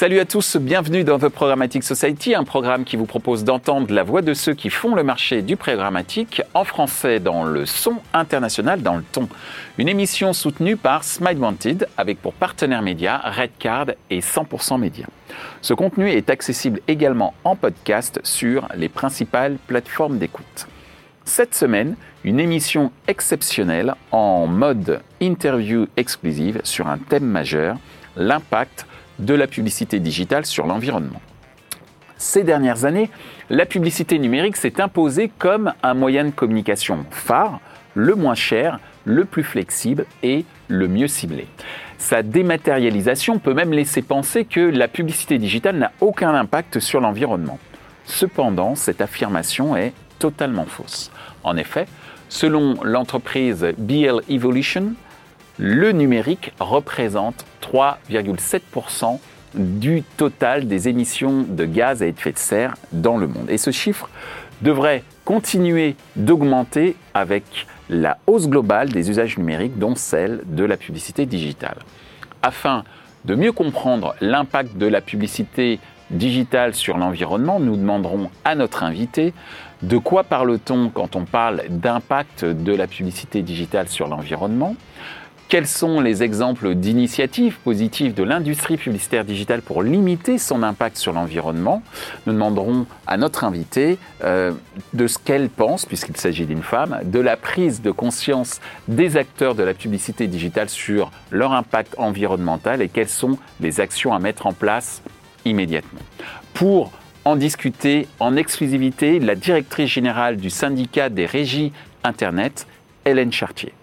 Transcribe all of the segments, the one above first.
Salut à tous, bienvenue dans The Programmatic Society, un programme qui vous propose d'entendre la voix de ceux qui font le marché du programmatique en français dans le son international dans le ton. Une émission soutenue par Smile Wanted avec pour partenaires médias Redcard et 100% Média. Ce contenu est accessible également en podcast sur les principales plateformes d'écoute. Cette semaine, une émission exceptionnelle en mode interview exclusive sur un thème majeur, l'impact de la publicité digitale sur l'environnement. Ces dernières années, la publicité numérique s'est imposée comme un moyen de communication phare, le moins cher, le plus flexible et le mieux ciblé. Sa dématérialisation peut même laisser penser que la publicité digitale n'a aucun impact sur l'environnement. Cependant, cette affirmation est totalement fausse. En effet, selon l'entreprise BL Evolution, le numérique représente 3,7% du total des émissions de gaz à effet de serre dans le monde. Et ce chiffre devrait continuer d'augmenter avec la hausse globale des usages numériques, dont celle de la publicité digitale. Afin de mieux comprendre l'impact de la publicité digitale sur l'environnement, nous demanderons à notre invité de quoi parle-t-on quand on parle d'impact de la publicité digitale sur l'environnement quels sont les exemples d'initiatives positives de l'industrie publicitaire digitale pour limiter son impact sur l'environnement? Nous demanderons à notre invitée euh, de ce qu'elle pense, puisqu'il s'agit d'une femme, de la prise de conscience des acteurs de la publicité digitale sur leur impact environnemental et quelles sont les actions à mettre en place immédiatement. Pour en discuter en exclusivité, la directrice générale du syndicat des régies Internet, Hélène Chartier.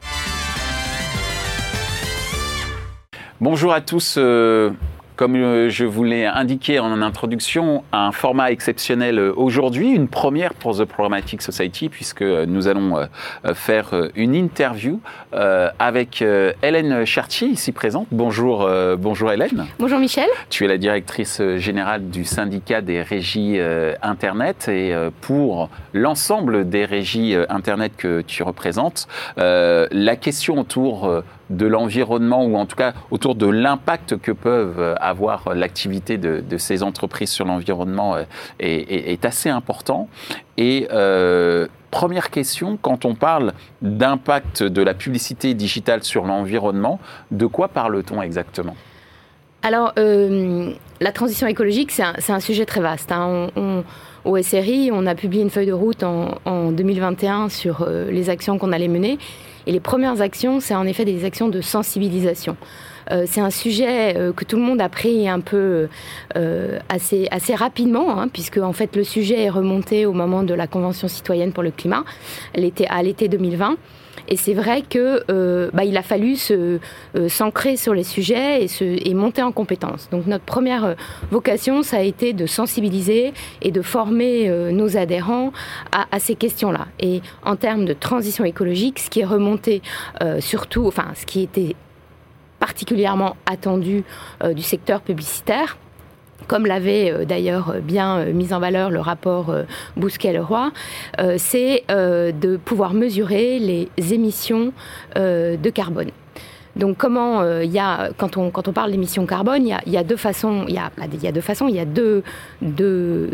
Bonjour à tous. Euh, comme euh, je vous l'ai indiqué en introduction, un format exceptionnel euh, aujourd'hui, une première pour The Programmatic Society, puisque nous allons faire une interview avec Hélène Chartier, ici présente. Bonjour, bonjour Hélène. Bonjour Michel. Tu es la directrice générale du syndicat des régies Internet et pour l'ensemble des régies Internet que tu représentes, la question autour de l'environnement ou en tout cas autour de l'impact que peuvent avoir l'activité de, ces entreprises sur l'environnement euh, est, assez important. Et euh, première question, quand on parle d'impact de la publicité digitale sur l'environnement, de quoi parle-t-on exactement? Alors, euh, la transition écologique, c'est un, sujet très vaste. Hein. Au SRI, on a publié une feuille de route en, en 2021 sur les actions qu'on allait mener. Et les premières actions, c'est en effet des actions de sensibilisation. Euh, c'est un sujet euh, que tout le monde a pris un peu euh, assez, assez rapidement, hein, puisque en fait le sujet est remonté au moment de la Convention citoyenne pour le climat, à l'été 2020. Et c'est vrai que euh, bah, il a fallu se euh, s'ancrer sur les sujets et, monter en compétences. Donc notre première euh, vocation, ça a été de sensibiliser et de former nos adhérents à ces questions-là. Et en termes de transition écologique, ce qui est remonté surtout, enfin ce qui était particulièrement attendu du secteur publicitaire, comme l'avait euh, d'ailleurs bien euh, mis en valeur le rapport euh, Bousquet-Leroy, c'est de pouvoir mesurer les émissions de carbone. Donc comment il y a quand on quand on parle d'émissions carbone, il y a, deux façons, il y a, il y a deux façons, il y a deux, deux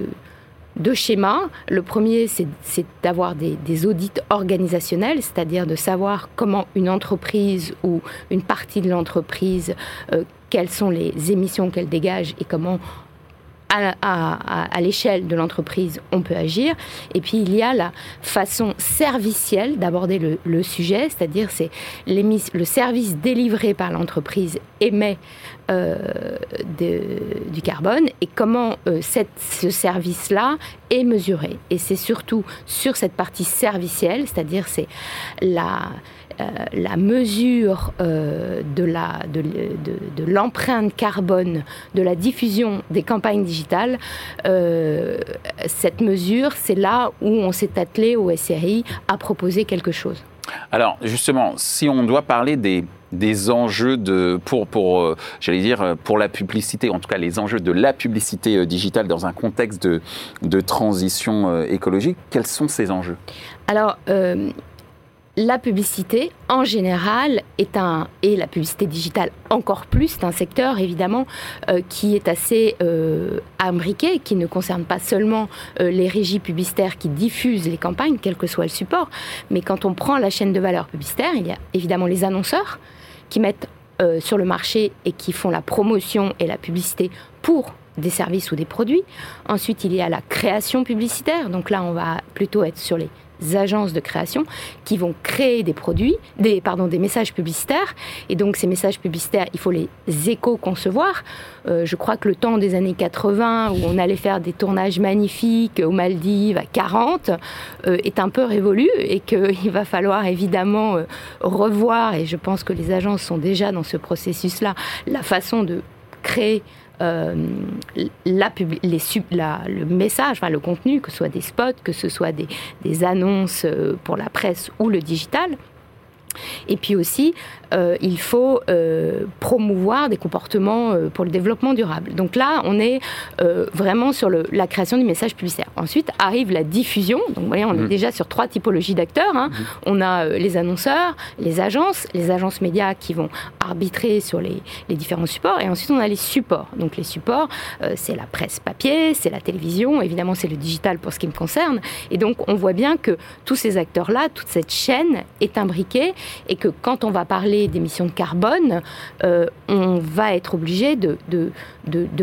deux schémas. Le premier, c'est d'avoir des, audits organisationnels, c'est-à-dire de savoir comment une entreprise ou une partie de l'entreprise, quelles sont les émissions qu'elle dégage et comment à, l'échelle de l'entreprise, on peut agir. Et puis il y a la façon servicielle d'aborder le, sujet, c'est-à-dire c'est le service délivré par l'entreprise émet euh, du carbone et comment euh, ce service-là est mesuré. Et c'est surtout sur cette partie servicielle, c'est-à-dire c'est la euh, la mesure euh, de, la, de, de, l'empreinte carbone de la diffusion des campagnes digitales, euh, cette mesure, c'est là où on s'est attelé au SRI à proposer quelque chose. Alors justement, si on doit parler des, des enjeux de, pour, pour j'allais dire, pour la publicité, en tout cas les enjeux de la publicité digitale dans un contexte de, de transition écologique, quels sont ces enjeux? Alors, la publicité, en général, est un, et la publicité digitale encore plus, c'est un secteur évidemment euh, qui est assez euh, imbriqué, qui ne concerne pas seulement euh, les régies publicitaires qui diffusent les campagnes, quel que soit le support, mais quand on prend la chaîne de valeur publicitaire, il y a évidemment les annonceurs qui mettent sur le marché et qui font la promotion et la publicité pour des services ou des produits. Ensuite, il y a la création publicitaire. Donc là, on va plutôt être sur les agences de création qui vont créer des produits, des, pardon, des messages publicitaires. Et donc ces messages publicitaires, il faut les éco-concevoir. Euh, je crois que le temps des années 80, où on allait faire des tournages magnifiques aux Maldives à 40, euh, est un peu révolu et qu'il va falloir évidemment euh, revoir, et je pense que les agences sont déjà dans ce processus-là, la façon de créer euh, la, les, la, le message, enfin, le contenu, que ce soit des spots, que ce soit des, annonces euh, pour la presse ou le digital. Et puis aussi, euh, il faut euh, promouvoir des comportements euh, pour le développement durable. Donc là, on est vraiment sur le, la création du message publicitaire. Ensuite arrive la diffusion. Donc vous voyez, on est mmh. déjà sur trois typologies d'acteurs. Hein. Mmh. On a les annonceurs, les agences, les agences médias qui vont arbitrer sur les, les différents supports. Et ensuite, on a les supports. Donc les supports, c'est la presse papier, c'est la télévision, évidemment, c'est le digital pour ce qui me concerne. Et donc, on voit bien que tous ces acteurs-là, toute cette chaîne est imbriquée et que quand on va parler d'émissions de carbone, euh, on va être obligé de,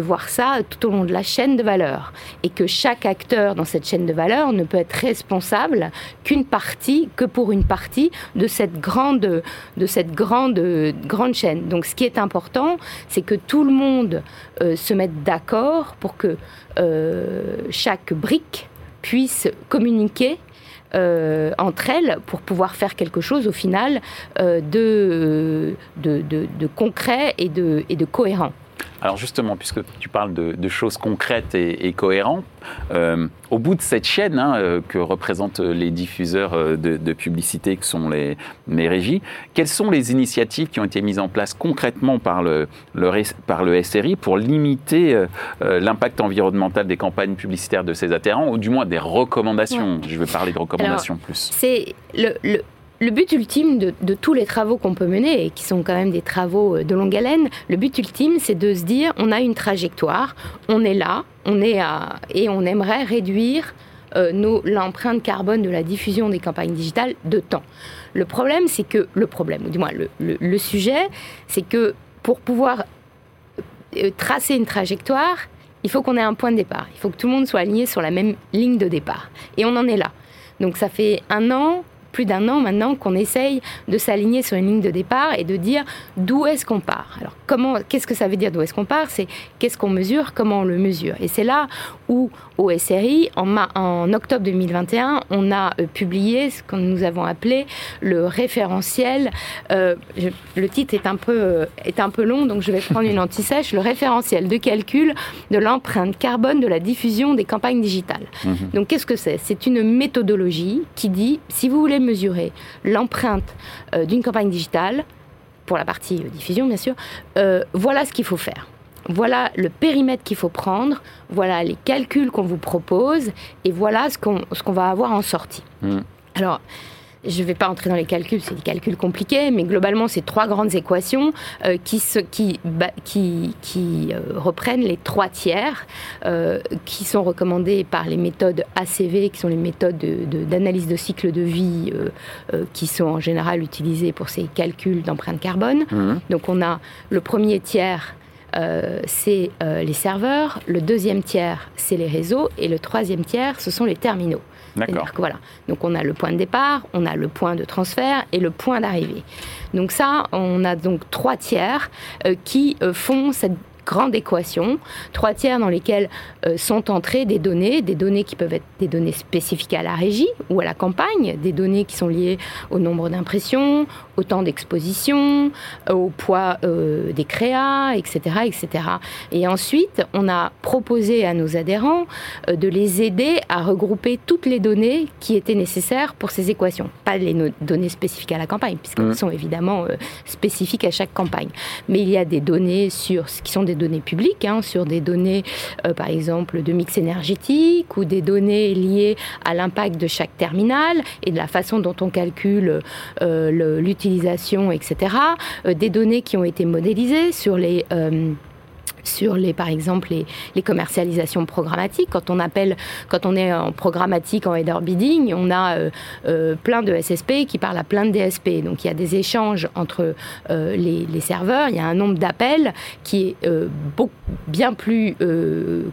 voir ça tout au long de la chaîne de valeur et que chaque acteur dans cette chaîne de valeur ne peut être responsable qu'une partie, que pour une partie de cette grande, de cette grande, grande chaîne. Donc ce qui est important, c'est que tout le monde euh, se mette d'accord pour que euh, chaque brique puisse communiquer euh, entre elles pour pouvoir faire quelque chose au final euh, de, de, de, concret et de, et de cohérent. Alors justement, puisque tu parles de, choses concrètes et, cohérentes, euh, au bout de cette chaîne hein, euh, que représentent les diffuseurs euh, de, publicité, que sont les, les, régies, quelles sont les initiatives qui ont été mises en place concrètement par le, par le SRI pour limiter l'impact environnemental des campagnes publicitaires de ces adhérents, ou du moins des recommandations? Je vais parler de recommandations plus. C'est le, le le but ultime de, tous les travaux qu'on peut mener, et qui sont quand même des travaux euh, de longue haleine, le but ultime, c'est de se dire, on a une trajectoire, on est là, on est à, et on aimerait réduire euh, l'empreinte carbone de la diffusion des campagnes digitales de temps. Le problème, c'est que, le problème, ou du moins le, sujet, c'est que pour pouvoir euh, tracer une trajectoire, il faut qu'on ait un point de départ. Il faut que tout le monde soit aligné sur la même ligne de départ. Et on en est là. Donc ça fait un an plus d'un an maintenant qu'on essaye de s'aligner sur une ligne de départ et de dire d'où est-ce qu'on part. Alors comment, qu'est-ce que ça veut dire d'où est-ce qu'on part? C'est qu'est-ce qu'on mesure, comment on le mesure? Et c'est là où au SRI, en, en octobre 2021, on a euh, publié ce que nous avons appelé le référentiel. Euh, le titre est un peu euh, est un peu long, donc je vais prendre une anti-sèche. Le référentiel de calcul de l'empreinte carbone de la diffusion des campagnes digitales. Mhm. Donc qu'est-ce que c'est? C'est une méthodologie qui dit si vous voulez mesurer l'empreinte euh, d'une campagne digitale, pour la partie euh, diffusion bien sûr, euh, voilà ce qu'il faut faire. Voilà le périmètre qu'il faut prendre, voilà les calculs qu'on vous propose, et voilà ce qu'on va avoir en sortie. Mmh. Alors, je ne vais pas entrer dans les calculs, c'est des calculs compliqués, mais globalement, c'est trois grandes équations euh, qui, qui, qui, qui euh, reprennent les trois tiers euh, qui sont recommandés par les méthodes ACV, qui sont les méthodes d'analyse de, de, cycle de vie qui sont en général utilisées pour ces calculs d'empreinte carbone. Mmh. Donc on a le premier tiers c'est les serveurs, le deuxième tiers, c'est les réseaux, et le troisième tiers, ce sont les terminaux. D'accord. Voilà. Donc on a le point de départ, on a le point de transfert et le point d'arrivée. Donc ça, on a donc trois tiers euh, qui euh, font cette grande équation, trois tiers dans lesquels euh, sont entrées des données, des données qui peuvent être des données spécifiques à la régie ou à la campagne, des données qui sont liées au nombre d'impressions, au temps d'exposition, euh, au poids euh, des créas, etc., etc. Et ensuite, on a proposé à nos adhérents de les aider à regrouper toutes les données qui étaient nécessaires pour ces équations. Pas les données spécifiques à la campagne, puisqu'elles mmh. sont évidemment spécifiques à chaque campagne. Mais il y a des données sur ce qui sont des des données publiques, hein, sur des données, euh, par exemple, de mix énergétique ou des données liées à l'impact de chaque terminal et de la façon dont on calcule l'utilisation, etc. des données qui ont été modélisées sur les sur les, par exemple, les, commercialisations programmatiques. Quand on appelle, quand on est en programmatique, en header bidding, on a euh, euh, plein de SSP qui parlent à plein de DSP. Donc il y a des échanges entre euh, les, serveurs. Il y a un nombre d'appels qui est bien plus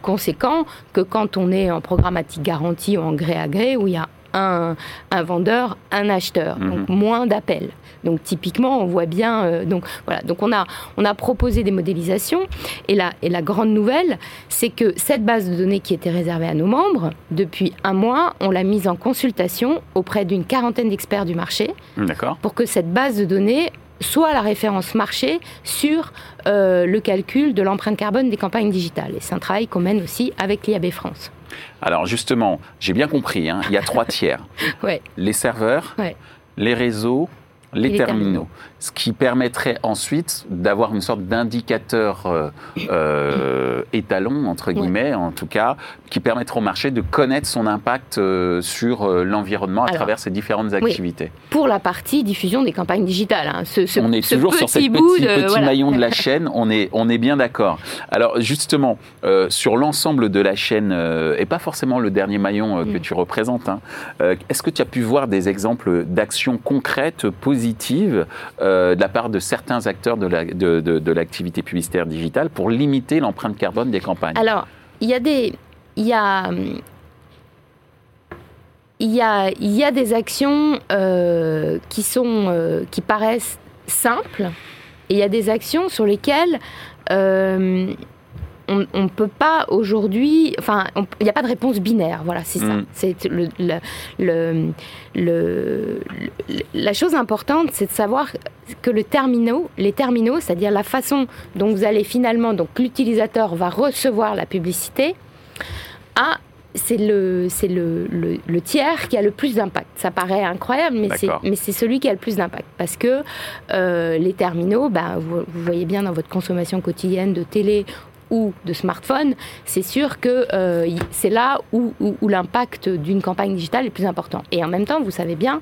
conséquent que quand on est en programmatique garantie ou en gré à gré où il y a un, vendeur, un acheteur, mhm. donc moins d'appels. Donc typiquement, on voit bien. Euh, donc voilà. Donc on a on a proposé des modélisations et la et la grande nouvelle, c'est que cette base de données qui était réservée à nos membres depuis un mois, on l'a mise en consultation auprès d'une quarantaine d'experts du marché. Pour que cette base de données soit la référence marché sur euh, le calcul de l'empreinte carbone des campagnes digitales. Et c'est un travail qu'on mène aussi avec l'IAB France. Alors justement, j'ai bien compris, hein, il y a trois tiers. Les serveurs, les réseaux les, terminaux. Ce qui permettrait ensuite d'avoir une sorte d'indicateur euh, euh, étalon, entre guillemets, en tout cas, qui permettrait au marché de connaître son impact euh, sur l'environnement à travers ces différentes activités. Pour la partie diffusion des campagnes digitales. Hein. Ce, on est toujours sur ce petit, maillon de la chaîne, on est, on est bien d'accord. Alors justement, sur l'ensemble de la chaîne, et pas forcément le dernier maillon que mm. tu représentes, hein, est-ce que tu as pu voir des exemples d'actions concrètes, positives euh, de la part de certains acteurs de l'activité de, de, publicitaire digitale pour limiter l'empreinte carbone des campagnes. Alors, il y a des... Il y a, il y a, il y a des actions euh, qui, sont, euh, qui paraissent simples et il y a des actions sur lesquelles on ne peut pas aujourd'hui, enfin, il n'y a pas de réponse binaire. Voilà, c'est ça. Mm. C'est le, le, le, la chose importante, c'est de savoir que le terminaux, les terminaux, c'est-à-dire la façon dont vous allez finalement, donc l'utilisateur va recevoir la publicité, a c'est le, c'est le, le, tiers qui a le plus d'impact. Ça paraît incroyable, mais c'est, mais c'est celui qui a le plus d'impact. Parce que euh, les terminaux, bah, vous, vous, voyez bien dans votre consommation quotidienne de télé ou de smartphone, c'est sûr que euh, c'est là où, l'impact d'une campagne digitale est plus important. Et en même temps, vous savez bien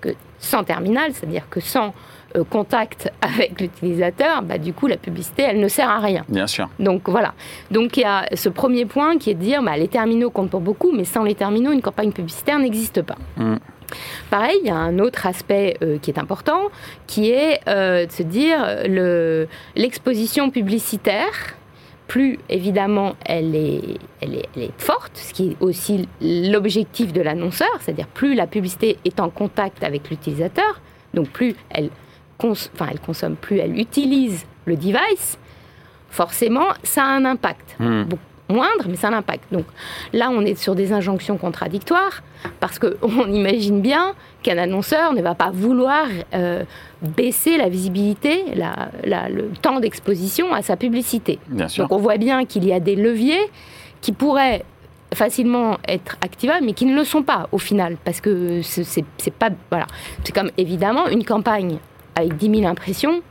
que sans terminal, c'est-à-dire que sans euh, contact avec l'utilisateur, bah, du coup, la publicité, elle ne sert à rien. Bien sûr. Donc voilà. Donc il y a ce premier point qui est de dire, bah, les terminaux comptent pour beaucoup, mais sans les terminaux, une campagne publicitaire n'existe pas. Mm. Pareil, il y a un autre aspect euh, qui est important, qui est de se dire l'exposition publicitaire plus évidemment elle est, elle est, forte, ce qui est aussi l'objectif de l'annonceur, c'est-à-dire plus la publicité est en contact avec l'utilisateur, donc plus elle, enfin, elle consomme, plus elle utilise le device, forcément ça a un impact. Hmm moindre, mais ça a un impact. Donc là, on est sur des injonctions contradictoires, parce qu'on imagine bien qu'un annonceur ne va pas vouloir euh, baisser la visibilité, la, le temps d'exposition à sa publicité. Donc on voit bien qu'il y a des leviers qui pourraient facilement être activables, mais qui ne le sont pas au final, parce que c'est pas... Voilà. C'est comme évidemment une campagne avec 10 000 impressions,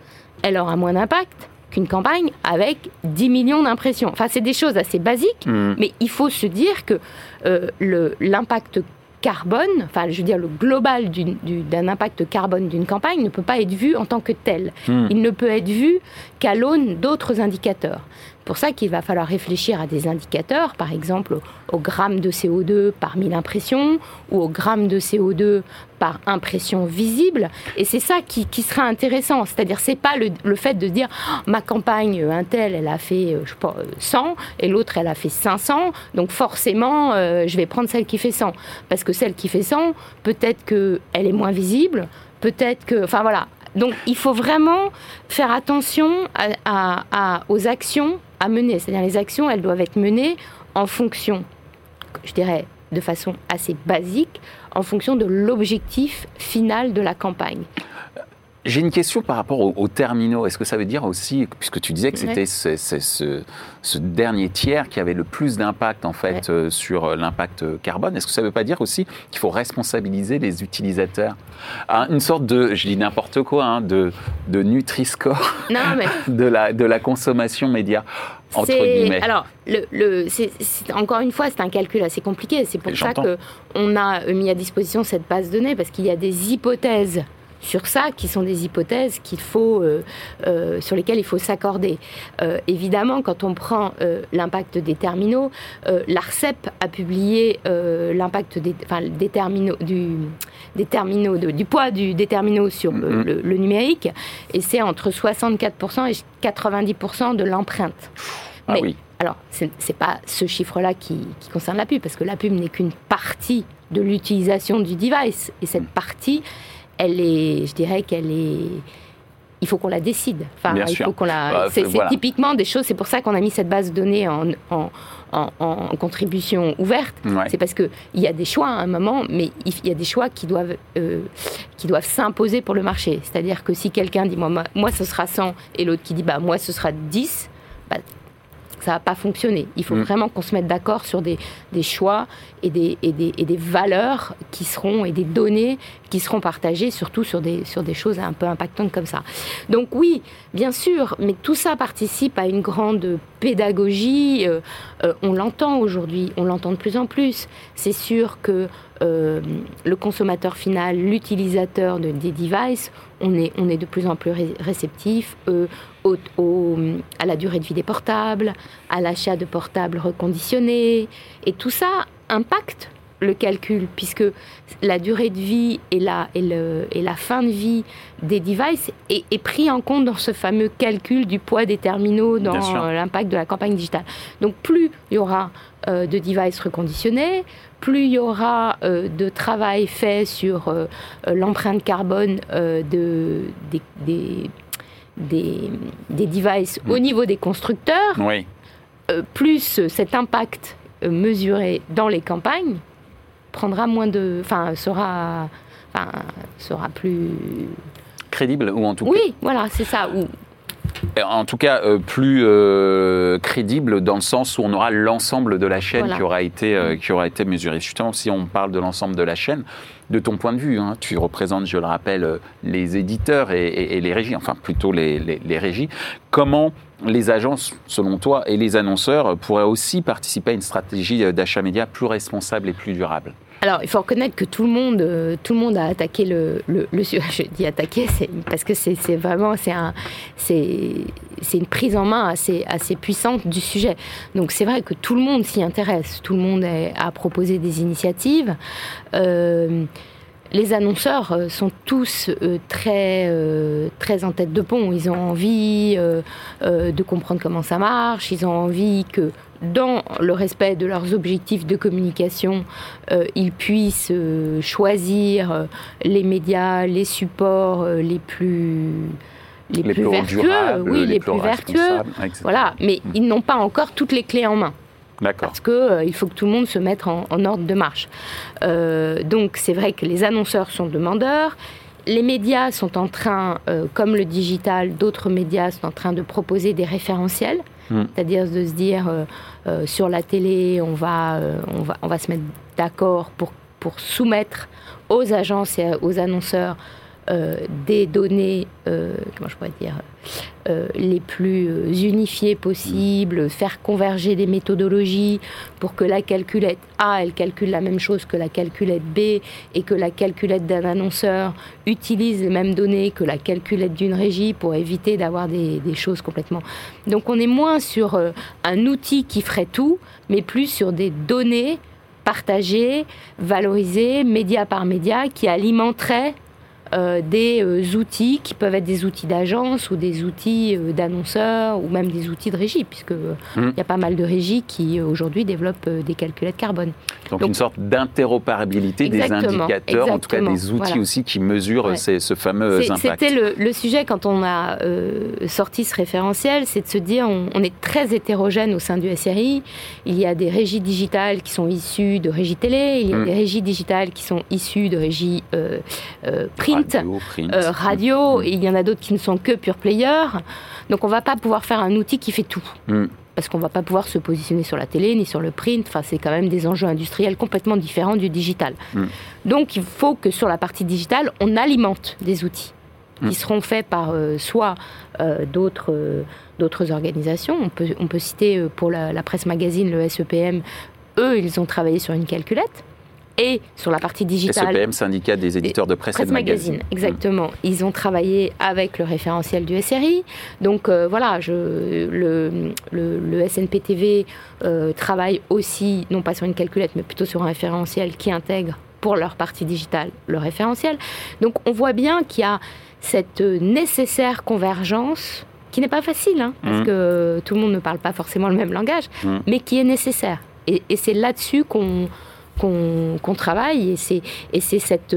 elle aura moins d'impact qu'une campagne avec 10 millions d'impressions. Enfin, c'est des choses assez basiques, mm. mais il faut se dire que euh, l'impact carbone, enfin je veux dire le global d'un impact carbone d'une campagne ne peut pas être vu en tant que tel. Mm. Il ne peut être vu qu'à l'aune d'autres indicateurs pour ça qu'il va falloir réfléchir à des indicateurs, par exemple au gramme de CO2 par mille impressions ou au gramme de CO2 par impression visible. Et c'est ça qui, sera intéressant. C'est-à-dire, c'est pas le, fait de dire oh, ma campagne, un tel, elle a fait euh, je sais pas, 100 euh, et l'autre, elle a fait 500. Donc forcément, euh, je vais prendre celle qui fait 100. Parce que celle qui fait 100, peut-être qu'elle est moins visible, peut-être que. Enfin voilà. Donc il faut vraiment faire attention aux actions à mener. C'est-à-dire les actions, elles doivent être menées en fonction, je dirais de façon assez basique, en fonction de l'objectif final de la campagne. J'ai une question par rapport aux, terminaux. Est-ce que ça veut dire aussi, puisque tu disais que c'était ce, dernier tiers qui avait le plus d'impact en fait euh, sur euh, l'impact carbone, est-ce que ça ne veut pas dire aussi qu'il faut responsabiliser les utilisateurs? À Une sorte de, je dis n'importe quoi, hein, de, de Nutri-Score de, la, de la consommation média. Entre guillemets. Alors, le, encore une fois, c'est un calcul assez compliqué. C'est pour ça qu'on a mis à disposition cette base de données, parce qu'il y a des hypothèses sur ça, qui sont des hypothèses qu'il faut, euh, euh, sur lesquelles il faut s'accorder. Euh, évidemment, quand on prend l'impact des terminaux, l'ARCEP a publié l'impact des, des, terminaux, du, des terminaux du poids du, des terminaux sur mm-hmm. le, numérique, et c'est entre 64% et 90% de l'empreinte. Ah oui. Alors, ce n'est pas ce chiffre-là qui, qui, concerne la pub, parce que la pub n'est qu'une partie de l'utilisation du device. Et cette mm. partie, elle est, je dirais qu'elle est il faut qu'on la décide. Enfin, il faut qu'on la. Bah, c'est typiquement des choses. C'est pour ça qu'on a mis cette base de données en, en, en, contribution ouverte. C'est parce que il y a des choix à un moment, mais il y a des choix qui doivent euh, qui doivent s'imposer pour le marché. C'est-à-dire que si quelqu'un dit moi, moi ce sera 100 et l'autre qui dit bah moi ce sera 10, bah, ça va pas fonctionner. Il faut mm. vraiment qu'on se mette d'accord sur des, des choix et des, et, des, et des, valeurs qui seront et des données qui seront partagées, surtout sur des, sur des choses un peu impactantes comme ça. Donc oui, bien sûr, mais tout ça participe à une grande pédagogie. Euh, euh, on l'entend aujourd'hui, on l'entend de plus en plus. C'est sûr que euh, le consommateur final, l'utilisateur de, des devices, on est, de plus en plus réceptif à la durée de vie des portables, à l'achat de portables reconditionnés. Et tout ça impacte le calcul, puisque la durée de vie et la, et le, et la fin de vie des devices est, est, pris en compte dans ce fameux calcul du poids des terminaux dans l'impact de la campagne digitale. Donc plus il y aura euh, de devices reconditionnés, plus il y aura euh, de travail fait sur euh, l'empreinte carbone de, des, des des, devices au mm. niveau des constructeurs, plus cet impact mesuré dans les campagnes prendra moins de, enfin sera, sera plus crédible ou en tout cas. Oui, voilà, c'est ça. En tout cas, euh, plus crédible dans le sens où on aura l'ensemble de la chaîne qui, aura été, qui aura été mesuré. Justement, si on parle de l'ensemble de la chaîne, de ton point de vue. Hein. Tu représentes, je le rappelle, euh, les éditeurs et, les régies, enfin plutôt les, les, régies. Comment les agences, selon toi, et les annonceurs pourraient aussi participer à une stratégie d'achat média plus responsable et plus durable? Alors, il faut reconnaître que tout le monde, euh, tout le monde a attaqué le, le, le Je dis attaquer, parce que c'est vraiment c'est un, c'est une prise en main assez, puissante du sujet. Donc c'est vrai que tout le monde s'y intéresse, tout le monde a proposé des initiatives. Euh, les annonceurs euh, sont tous très en tête de pont. Ils ont envie de comprendre comment ça marche. Ils ont envie que, dans le respect de leurs objectifs de communication, ils puissent choisir les médias, les supports les plus les, plus, vertueux, oui, les, plus, vertueux, voilà. Mais mm. ils n'ont pas encore toutes les clés en main. Parce qu'il euh, faut que tout le monde se mette en, ordre de marche. Euh, donc c'est vrai que les annonceurs sont demandeurs. Les médias sont en train, euh, comme le digital, d'autres médias sont en train de proposer des référentiels. Mm. C'est-à-dire de se dire, sur la télé, on va, on va, on va se mettre d'accord pour soumettre aux agences et aux annonceurs euh, des données, euh, comment je pourrais dire, euh, les plus unifiées possibles, faire converger des méthodologies pour que la calculette A, elle calcule la même chose que la calculette B et que la calculette d'un annonceur utilise les mêmes données que la calculette d'une régie pour éviter d'avoir des, des, choses complètement. Donc on est moins sur un outil qui ferait tout, mais plus sur des données partagées, valorisées, média par média, qui alimenteraient euh, des euh, outils qui peuvent être des outils d'agence ou des outils euh, d'annonceurs ou même des outils de régie, puisque mmh. il y a pas mal de régies qui aujourd'hui développent des calculettes carbone. Donc, une sorte d'interopérabilité des indicateurs, en tout cas des outils aussi qui mesurent ce fameux impact. C'était le, sujet quand on a sorti ce référentiel, c'est de se dire on, est très hétérogène au sein du SRI. Il y a des régies digitales qui sont issues de régies télé, il y a mmh. des régies digitales qui sont issues de régies print print, radio, mm. et il y en a d'autres qui ne sont que pure player. Donc on ne va pas pouvoir faire un outil qui fait tout. Mm. Parce qu'on ne va pas pouvoir se positionner sur la télé ni sur le print. Enfin, c'est quand même des enjeux industriels complètement différents du digital. Mm. Donc il faut que sur la partie digitale, on alimente des outils qui seront faits par euh, soit euh, d'autres euh, d'autres organisations. On peut, on peut citer pour la, la, presse magazine le SEPM. Eux, ils ont travaillé sur une calculette et sur la partie digitale. SEPM, syndicat des éditeurs de presse, et de magazine. Exactement. Ils ont travaillé avec le référentiel du SRI. Donc euh, voilà, je, le, le, SNPTV euh, travaille aussi, non pas sur une calculette, mais plutôt sur un référentiel qui intègre pour leur partie digitale le référentiel. Donc on voit bien qu'il y a cette nécessaire convergence qui n'est pas facile, hein, parce mmh. que tout le monde ne parle pas forcément le même langage, mmh. mais qui est nécessaire. et c'est là-dessus qu'on qu'on travaille et c'est cette,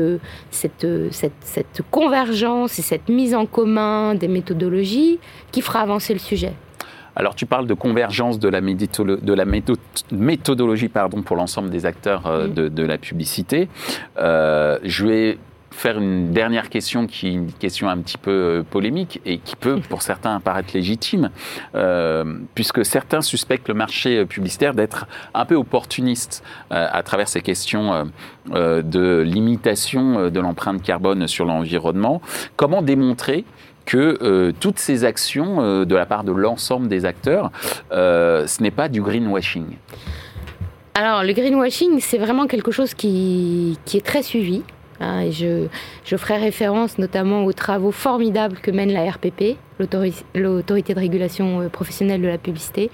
cette, cette, cette, convergence et cette mise en commun des méthodologies qui fera avancer le sujet. Alors tu parles de convergence de la, de la méthodologie pardon, pour l'ensemble des acteurs euh, de, de, la publicité. Euh, je vais faire une dernière question qui est une question un petit peu euh, polémique et qui peut pour certains paraître légitime, euh, puisque certains suspectent le marché euh, publicitaire d'être un peu opportuniste à travers ces questions de limitation de l'empreinte carbone sur l'environnement. Comment démontrer que toutes ces actions de la part de l'ensemble des acteurs, ce n'est pas du greenwashing? Alors, le greenwashing, c'est vraiment quelque chose qui, qui est très suivi. Hein, et je, je, ferai référence notamment aux travaux formidables que mène la RPP, l'autorité de régulation euh, professionnelle de la publicité,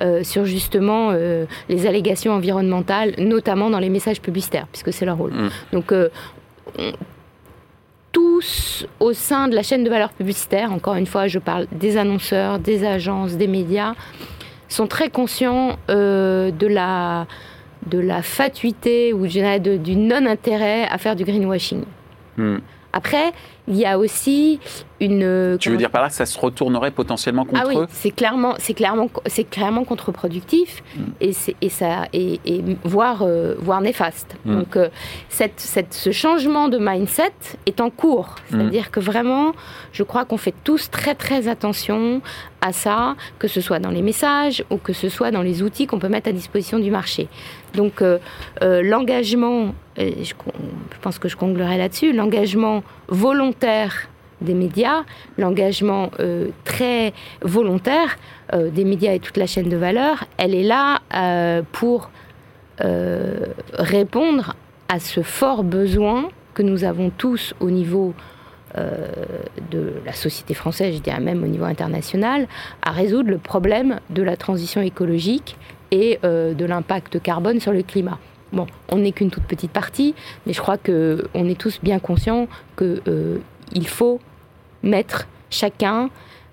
euh, sur justement euh, les allégations environnementales, notamment dans les messages publicitaires, puisque c'est leur rôle. Mmh. Donc, tous au sein de la chaîne de valeur publicitaire, encore une fois, je parle des annonceurs, des agences, des médias, sont très conscients de la de la fatuité ou du non-intérêt à faire du greenwashing. Hmm. Après, il y a aussi une. Tu veux dire par là que ça se retournerait potentiellement contre ah oui, eux c'est clairement, c'est clairement, c'est clairement contre-productif mm. et, et ça et, et voire euh, voire néfaste. Mm. Donc euh, cette, cette, ce changement de mindset est en cours. Mm. C'est-à-dire que vraiment, je crois qu'on fait tous très très attention à ça, que ce soit dans les messages ou que ce soit dans les outils qu'on peut mettre à disposition du marché. Donc euh, l'engagement, je, je pense que je conclurai là-dessus, l'engagement volontaire des médias, l'engagement euh, très volontaire euh, des médias et toute la chaîne de valeur, elle est là euh, pour répondre à ce fort besoin que nous avons tous au niveau de la société française, je dirais même au niveau international, à résoudre le problème de la transition écologique et de l'impact carbone sur le climat. Bon, on n'est qu'une toute petite partie, mais je crois qu'on est tous bien conscients qu'il faut mettre chacun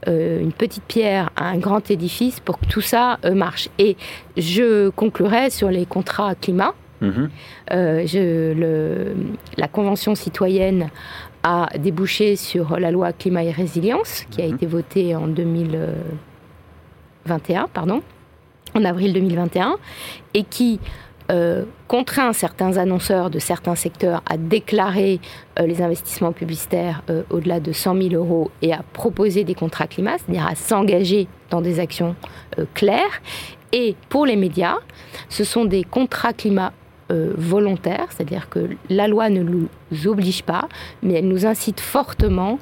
euh, une petite pierre à un grand édifice pour que tout ça euh, marche. Et je conclurai sur les contrats climat. Mhm. Euh, la Convention citoyenne a débouché sur la loi climat et résilience qui a mhm. été votée en 2021, pardon, en avril 2021, et qui euh, contraint certains annonceurs de certains secteurs à déclarer euh, les investissements publicitaires euh, au-delà de 100 000 euros et à proposer des contrats climat, c'est-à-dire à s'engager dans des actions claires. Et pour les médias, ce sont des contrats climat volontaires, c'est-à-dire que la loi ne oblige pas, mais elle nous incite fortement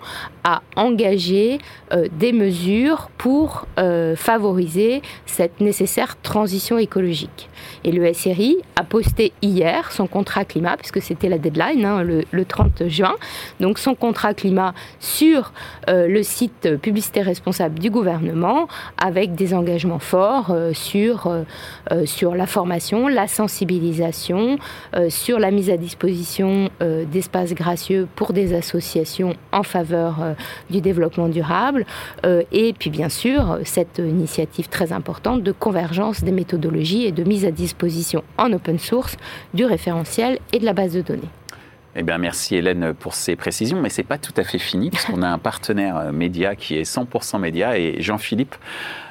à engager euh, des mesures pour euh, favoriser cette nécessaire transition écologique. Et le SRI a posté hier son contrat climat, puisque c'était la deadline, hein, le, 30 juin, donc son contrat climat sur euh, le site publicité responsable du gouvernement, avec des engagements forts sur, sur la formation, la sensibilisation, sur la mise à disposition des espaces gracieux pour des associations en faveur euh, du développement durable. Euh, et puis bien sûr, cette initiative très importante de convergence des méthodologies et de mise à disposition en open source du référentiel et de la base de données. Eh bien, merci Hélène pour ces précisions, mais ce n'est pas tout à fait fini, puisqu'on a un partenaire euh, média qui est 100% média, et Jean-Philippe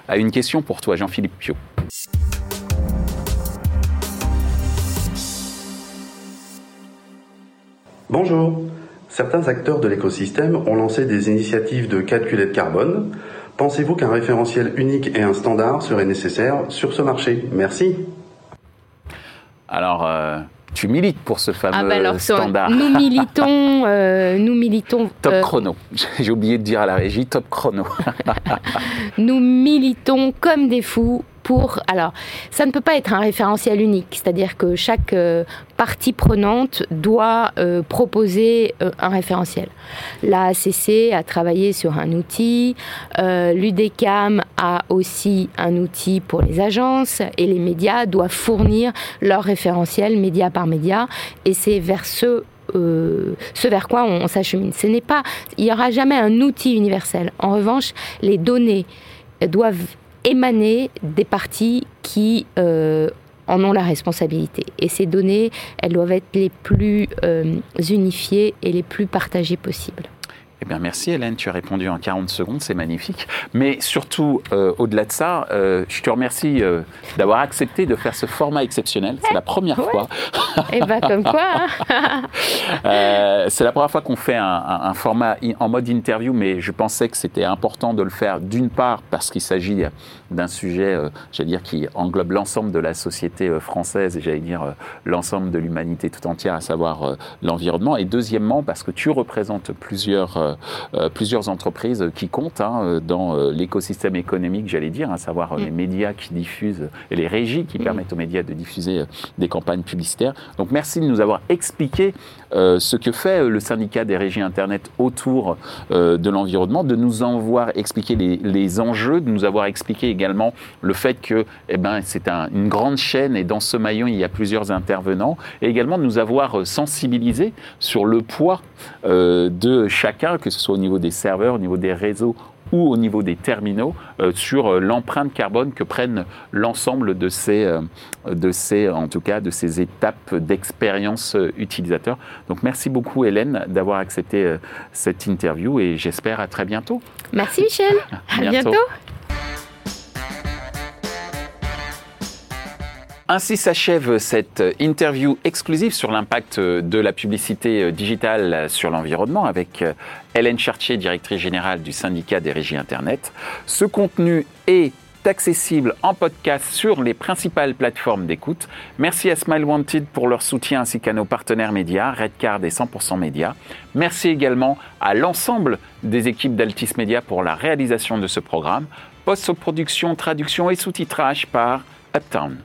a une question pour toi, Jean-Philippe Pio. Bonjour, Certains acteurs de l'écosystème ont lancé des initiatives de calculette carbone. Pensez-vous qu'un référentiel unique et un standard seraient nécessaires sur ce marché? Merci. Alors, euh, tu milites pour ce fameux ah ben alors, standard. Nous militons, euh, nous militons. Top euh, chrono. J'ai oublié de dire à la régie, top chrono. nous militons comme des fous Alors, ça ne peut pas être un référentiel unique, c'est-à-dire que chaque euh, partie prenante doit euh, proposer euh, un référentiel. La ACC a travaillé sur un outil, l'UDECAM a aussi un outil pour les agences et les médias doivent fournir leur référentiel média par média, et c'est vers ce ce vers quoi on, on s'achemine. Ce n'est pas, il n'y aura jamais un outil universel. En revanche, les données doivent émaner des parties qui euh, en ont la responsabilité. Et ces données, elles doivent être les plus euh, unifiées et les plus partagées possibles. Eh bien, merci Hélène, tu as répondu en 40 secondes, c'est magnifique. Mais surtout, euh, au-delà de ça, euh, je te remercie euh, d'avoir accepté de faire ce format exceptionnel. C'est la première fois. Et eh bien, comme quoi hein. C'est la première fois qu'on fait un, format en mode interview, mais je pensais que c'était important de le faire d'une part parce qu'il s'agit d'un sujet, j'allais dire, qui englobe l'ensemble de la société française et j'allais dire l'ensemble de l'humanité tout entière, à savoir l'environnement. Et deuxièmement, parce que tu représentes plusieurs euh, euh, plusieurs entreprises qui comptent hein, dans euh, l'écosystème économique, j'allais dire, à savoir les mm. médias qui diffusent et les régies qui mm. permettent aux médias de diffuser des campagnes publicitaires. Donc merci de nous avoir expliqué ce que fait le syndicat des régies Internet autour de l'environnement, de nous avoir expliqué les, enjeux, de nous avoir expliqué également le fait que eh ben, c'est une grande chaîne et dans ce maillon, il y a plusieurs intervenants, et également de nous avoir sensibilisé sur le poids de chacun que ce soit au niveau des serveurs, au niveau des réseaux ou au niveau des terminaux, euh, sur euh, l'empreinte carbone que prennent l'ensemble de ces, euh, de ces, en tout cas, de ces étapes d'expérience utilisateur. Donc merci beaucoup Hélène d'avoir accepté cette interview et j'espère à très bientôt. Merci Michel. à bientôt. Ainsi s'achève cette interview exclusive sur l'impact de la publicité digitale sur l'environnement avec Hélène Chartier, directrice générale du syndicat des régies Internet. Ce contenu est accessible en podcast sur les principales plateformes d'écoute. Merci à Smile Wanted pour leur soutien ainsi qu'à nos partenaires médias, Redcard et 100% Média. Merci également à l'ensemble des équipes d'Altis Media pour la réalisation de ce programme. Post-production, traduction et sous-titrage par Uptown.